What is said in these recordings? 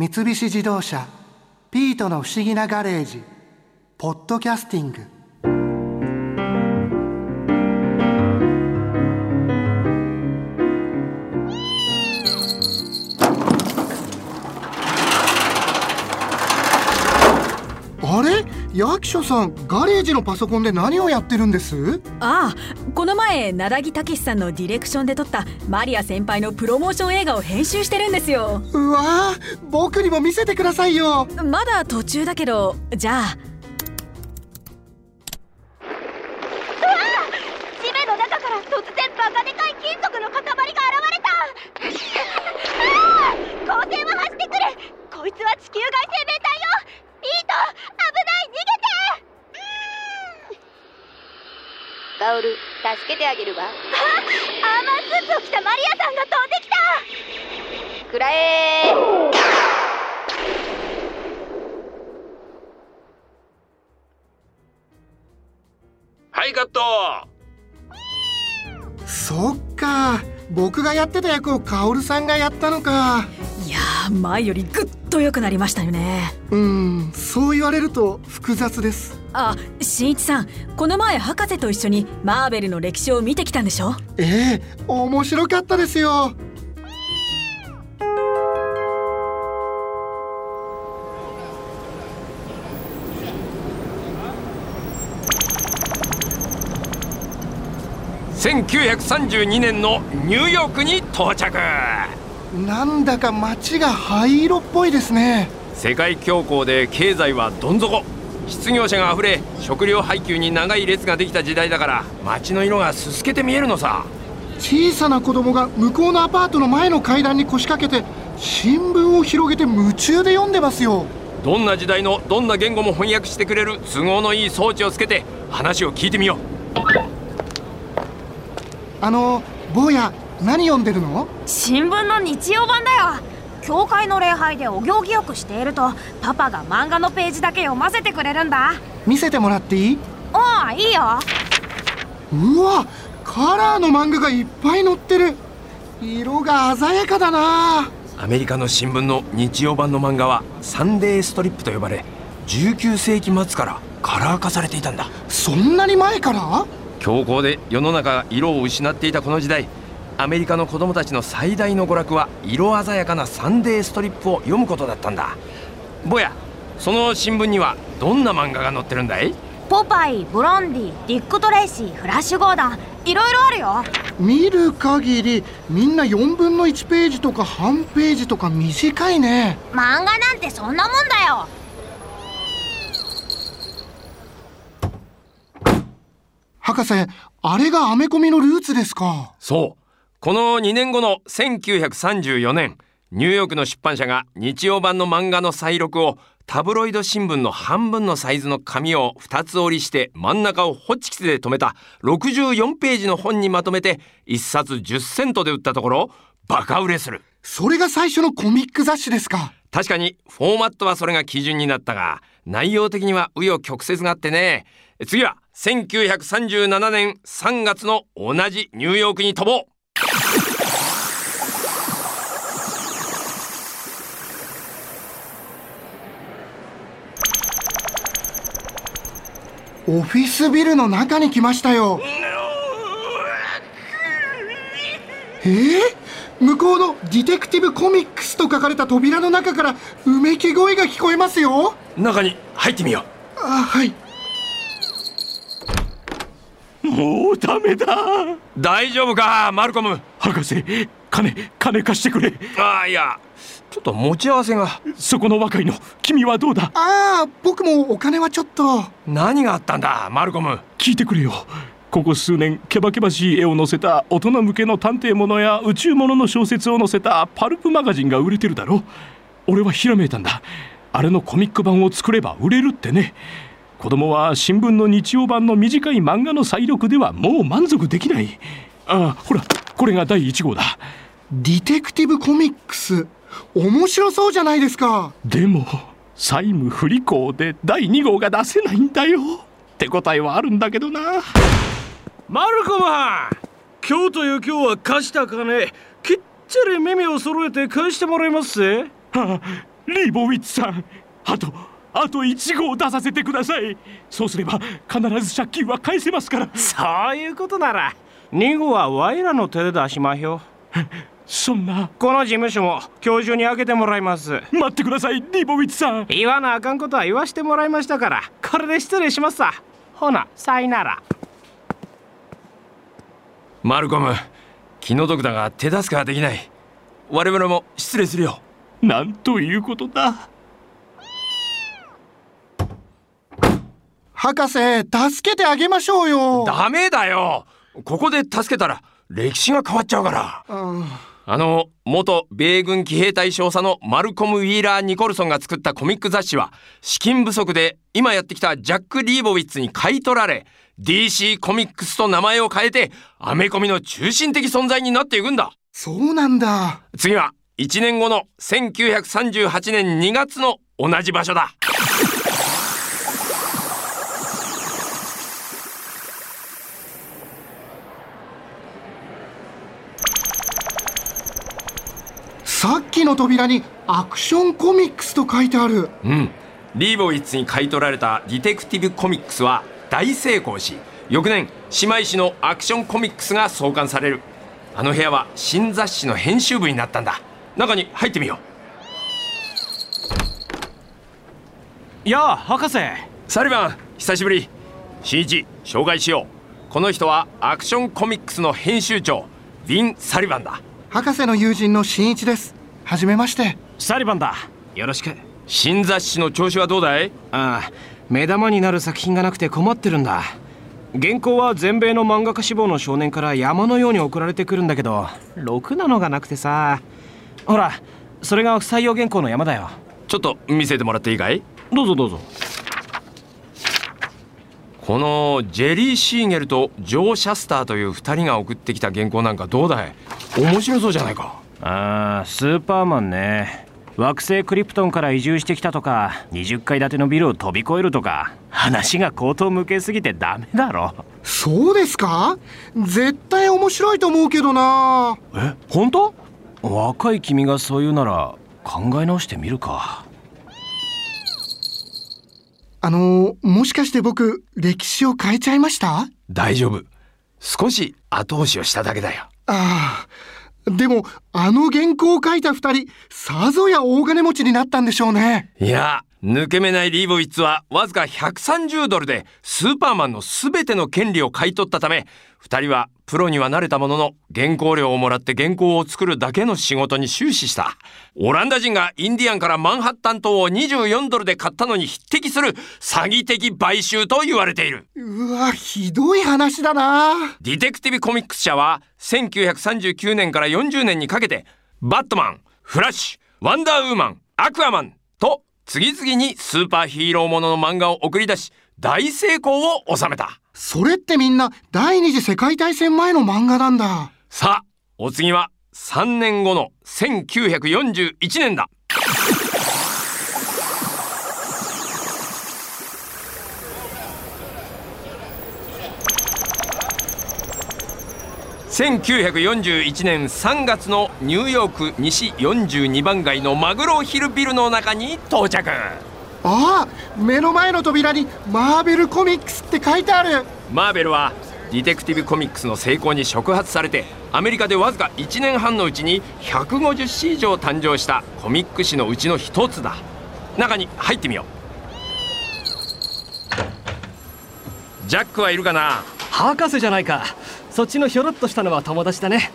三菱自動車「ピートの不思議なガレージ」「ポッドキャスティング」役所さんガレージのパソコンで何をやってるんです？ああこの前灘木武さんのディレクションで撮ったマリア先輩のプロモーション映画を編集してるんですよ。うわー僕にも見せてくださいよ。まだ途中だけどじゃあてあげるわ。あアーマースーツを着たマリアさんが飛んできた。くらえはいカット。そっか。僕がやってた役をカオルさんがやったのかいやー前よりぐっと良くなりましたよね。うんそう言われると複雑です。あ新一さんこの前博士と一緒にマーベルの歴史を見てきたんでしょ？ええ面白かったですよ。1932年のニューヨークに到着なんだか街が灰色っぽいですね。世界恐慌で経済はどん底。失業者があふれ食料配給に長い列ができた時代だから街の色がすすけて見えるのさ。小さな子供が向こうのアパートの前の階段に腰掛けて新聞を広げて夢中で読んでますよ。どんな時代のどんな言語も翻訳してくれる都合のいい装置をつけて話を聞いてみよう。あの坊や何読んでるの？新聞の日曜版だよ。教会の礼拝でお行儀よくしているとパパが漫画のページだけ読ませてくれるんだ。見せてもらっていい？ああいいよ。うわカラーの漫画がいっぱい載ってる。色が鮮やかだな。アメリカの新聞の日曜版の漫画はサンデーストリップと呼ばれ19世紀末からカラー化されていたんだ。そんなに前から？強行で世の中が色を失っていたこの時代アメリカの子供たちの最大の娯楽は色鮮やかな Sunday strip を読むことだったんだ。ぼやその新聞にはどんな漫画が載ってるんだい？ポパイブロンディディック・トレイシーフラッシュ・ゴーダンいろいろあるよ。見る限りみんな4分の1ページとか半ページとか短いね。漫画なんてそんなもんだよ。博士あれがアメコミのルーツですか？そうこの2年後の1934年ニューヨークの出版社が日曜版の漫画の再録をタブロイド新聞の半分のサイズの紙を2つ折りして真ん中をホチキスで留めた64ページの本にまとめて1冊10セントで売ったところバカ売れする。それが最初のコミック雑誌ですか？確かにフォーマットはそれが基準になったが内容的には紆余曲折があってね。次は1937年3月の同じニューヨークに飛ぼうオフィスビルの中に来ましたよ。えー、向こうの「ディテクティブコミックス」と書かれた扉の中からうめき声が聞こえますよ。中に入ってみよあはい、もうダメだ。う大丈夫かマルコム？博士金金貸してくれ。ああいや。ちょっと持ち合わせが。そこの若いの君はどうだ？ああ僕もお金はちょっと。何があったんだマルコム？聞いてくれよ。ここ数年ケバケバしい絵を載せた大人向けの探偵ものや宇宙ものの小説を載せたパルプマガジンが売れてるだろ。俺はひらめいたんだ。あれのコミック版を作れば売れるってね子供は新聞の日曜版の短い漫画の再録ではもう満足できない。ああほらこれが第1号だ。ディテクティブコミックス。面白そうじゃないですか。でも債務不履行で第2号が出せないんだよ。手応えはあるんだけどな。マルコム今日という今日は貸した金。きっちり耳を揃えて返してもらいますぜ。はあ、リーボウィッツさん。あとあと1号出させてください。そうすれば必ず借金は返せますから。そういうことなら2号はワイらの手で出しまひょそんな。この事務所も今日中に開けてもらいます。待ってくださいリーボウィッツさん。言わなあかんことは言わしてもらいましたからこれで失礼しますさ。ほなさいなら。マルコム気の毒だが手助けはできない。我々も失礼するよ。なんということだ博士助けてあげましょうよ。ダメだよ。ここで助けたら歴史が変わっちゃうから。うん。あの元米軍騎兵隊少佐のマルコム・ウィーラー・ニコルソンが作ったコミック雑誌は資金不足で今やってきたジャック・リーボウィッツに買い取られ DC コミックスと名前を変えてアメコミの中心的存在になっていくんだ。そうなんだ。次は1年後の1938年2月の同じ場所ださっきの扉にアクションコミックスと書いてある。うん。リーボウィッツに買い取られたディテクティブコミックスは大成功し翌年姉妹誌のアクションコミックスが創刊される。あの部屋は新雑誌の編集部になったんだ。中に入ってみよやあ博士。うサリバン久しぶり。新一紹介しよう。この人はアクションコミックスの編集長ヴィン・サリバンだ博士の友人の新一です。はじめまして。サリバンだ。よろしく。新雑誌の調子はどうだい？ああ目玉になる作品がなくて困ってるんだ。原稿は全米の漫画家志望の少年から山のように送られてくるんだけどろくなのがなくてさ。ほらそれが不採用原稿の山だよ。ちょっと見せてもらっていいかい？どうぞどうぞ。このジェリー・シーゲルとジョー・シャスターという2人が送ってきた原稿なんかどうだい？面白そうじゃないか。ああスーパーマンね。惑星クリプトンから移住してきたとか20階建てのビルを飛び越えるとか話が口頭向けすぎてダメだろ。そうですか？絶対面白いと思うけどな。え本当？若い君がそう言うなら考え直してみるか。あのもしかして僕歴史を変えちゃいました？大丈夫少し後押しをしただけだよ。ああでもあの原稿を書いた二人さぞや大金持ちになったんでしょうね。いや抜け目ないリーボイッツはわずか130ドルでスーパーマンの全ての権利を買い取ったため2人はプロには慣れたものの原稿料をもらって原稿を作るだけの仕事に終始した。オランダ人がインディアンからマンハッタン島を24ドルで買ったのに匹敵する詐欺的買収と言われている。うわひどい話だな。ディテクティブコミックス社は1939年から40年にかけてバットマン、フラッシュ、ワンダーウーマン、アクアマンと次々にスーパーヒーローものの漫画を送り出し大成功を収めた。それってみんな第二次世界大戦前の漫画なんだ。さあお次は3年後の1941年だ1941年3月のニューヨーク西42番街のマグロヒルビルの中に到着。ああ目の前の扉にマーベルコミックスって書いてある。マーベルはディテクティブコミックスの成功に触発されてアメリカでわずか1年半のうちに150誌以上誕生したコミック誌のうちの一つだ。中に入ってみよう。ジャックはいるかな？博士じゃないかそっちのひょろっとしたのは友達だね。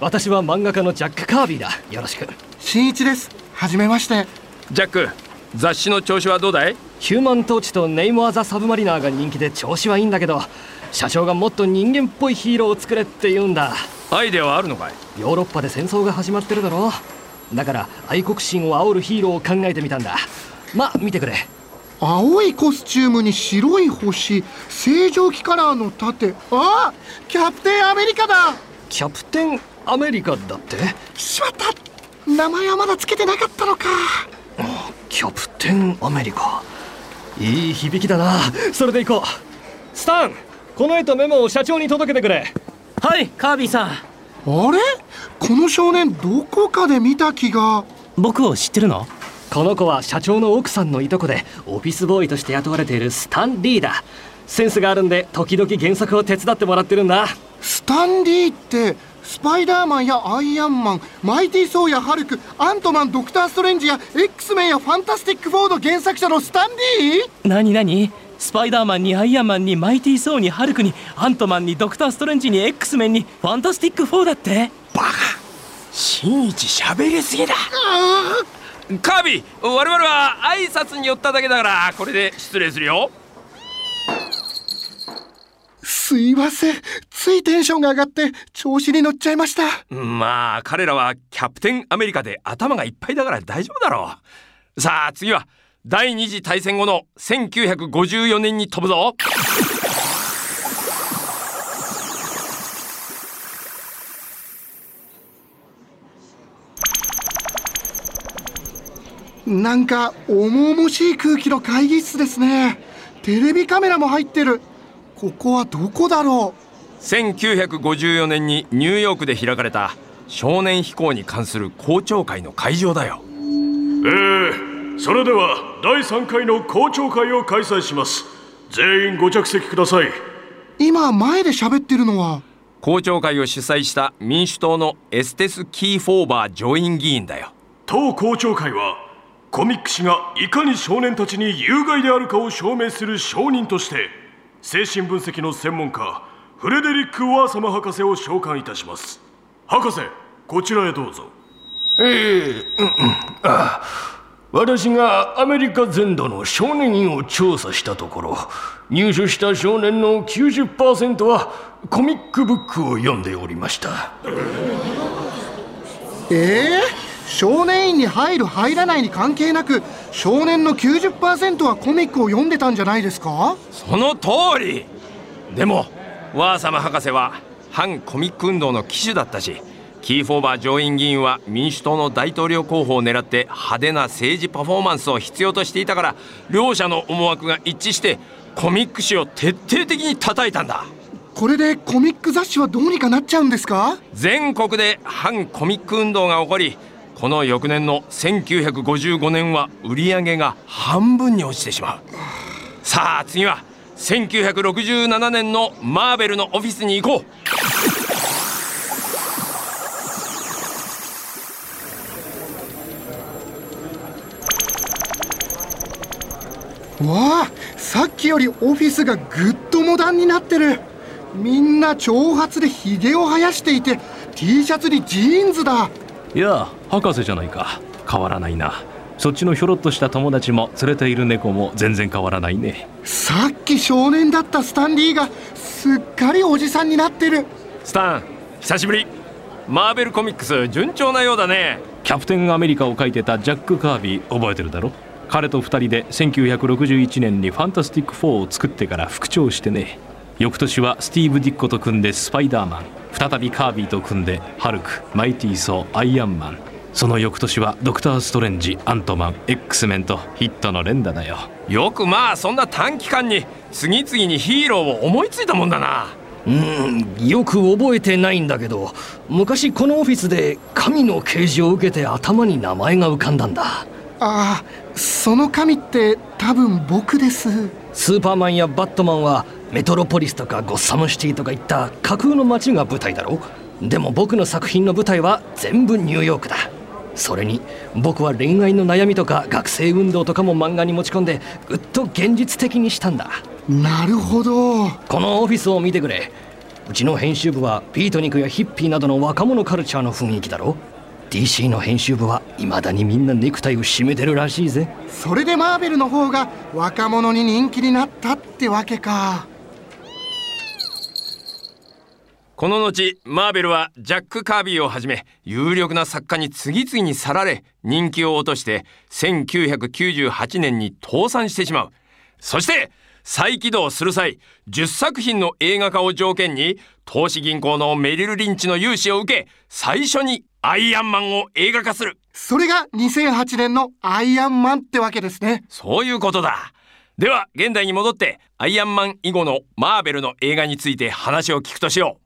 私は漫画家のジャック・カービィだ。よろしく。新一です。はじめまして。ジャック雑誌の調子はどうだい？ヒューマントーチとネイモア・ザ・サブマリナーが人気で調子はいいんだけど社長がもっと人間っぽいヒーローを作れって言うんだ。アイデアはあるのかい？ヨーロッパで戦争が始まってるだろだから愛国心を煽るヒーローを考えてみたんだ。ま見てくれ青いコスチュームに白い星正常期カラーの盾。あキャプテンアメリカだ。キャプテンアメリカだって？しまった。名前はまだつけてなかったのか。キャプテンアメリカ。いい響きだな。それで行こう。スタンこの絵とメモを社長に届けてくれ。はいカービィさん。あれ？この少年どこかで見た気が。僕を知ってるの？この子は社長の奥さんのいとこでオフィスボーイとして雇われているスタン・リーだ。センスがあるんで時々原作を手伝ってもらってるんだ。スタンリーってスパイダーマンやアイアンマンマイティー・ソーやハルクアントマンドクター・ストレンジや X メンやファンタスティック・フォード原作者のスタンリー？何何？スパイダーマンにアイアンマンにマイティー・ソーにハルクにアントマンにドクター・ストレンジに X メンにファンタスティック4だって。新一喋りすぎだカービィ我々は挨拶に寄っただけだからこれで失礼するよ。すいません。ついテンションが上がって調子に乗っちゃいました。まあ彼らはキャプテンアメリカで頭がいっぱいだから大丈夫だろう。さあ次は第二次大戦後の1954年に飛ぶぞなんか重々しい空気の会議室ですね。テレビカメラも入ってる。ここはどこだろ1954年にニューヨークで開かれた少年飛行に関する公聴会の会場だよ。えー、それでは第3回の公聴会を開催します。全員ご着席ください。う今前で喋ってるのは？公聴会を主催した民主党のエステス・キーフォーバー上院議員だよ。当公聴会はコミック誌がいかに少年たちに有害であるかを証明する証人として精神分析の専門家フレデリック・ワーサム博士を召喚いたします。博士こちらへどうぞ。ええうんうん。あ私がアメリカ全土の少年院を調査したところ入所した少年の90%はコミックブックを読んでおりました。えー、少年院に入る入らないに関係なく少年の90%はコミックを読んでたんじゃないですか？その通り。でもワーサム博士は反コミック運動の旗手だったしキーフォーバー上院議員は民主党の大統領候補を狙って派手な政治パフォーマンスを必要としていたから両者の思惑が一致してコミック誌を徹底的に叩いたんだ。これでコミック雑誌はどうにかなっちゃうんですか？全国で反コミック運動が起こりこの翌年の1955年は売り上げが半分に落ちてしまう。さあ次は1967年のマーベルのオフィスに行こう。わあさっきよりオフィスがぐっとモダンになってる。みんな長髪でひげを生やしていて T シャツにジーンズだ。いや博士じゃないか。変わらないな。そっちのひょろっとした友達も連れている猫も全然変わらないね。さっき少年だったスタンリーがすっかりおじさんになってる。スタン久しぶり。マーベルコミックス順調なようだね。キャプテンアメリカを書いてたジャック・カービー覚えてるだろ？彼と2人で1961年にファンタスティック4を作ってから復調してね翌年はスティーブ・ディッコと組んでスパイダーマン再びカービーと組んでハルクマイティー・ソーアイアンマン。その翌年はドクター・ストレンジアントマン X メンとヒットの連打だよ。よくまあそんな短期間に次々にヒーローを思いついたもんだな。うんよく覚えてないんだけど昔このオフィスで神の啓示を受けて頭に名前が浮かんだんだ。ああその神って多分僕です。スーパーマンやバットマンはメトロポリスとかゴッサムシティとかいった架空の街が舞台だろ？でも僕の作品の舞台は全部ニューヨークだ。それに僕は恋愛の悩みとか学生運動とかも漫画に持ち込んでぐっと現実的にしたんだ。なるほど。このオフィスを見てくれ。うちの編集部はビートニクやヒッピーなどの若者カルチャーの雰囲気だろ？DC の編集部はいまだにみんなネクタイを締めてるらしいぜ。それでマーベルの方が若者に人気になったってわけかこの後マーベルはジャック・カービーをはじめ有力な作家に次々に去られ人気を落として1998年に倒産してしまう。そして再起動する際10作品の映画化を条件に投資銀行のメリル・リンチの融資を受け最初にアイアンマンを映画化する。それが2008年のアイアンマンってわけですね。そういうことだ。では現代に戻ってアイアンマン以後のマーベルの映画について話を聞くとしよう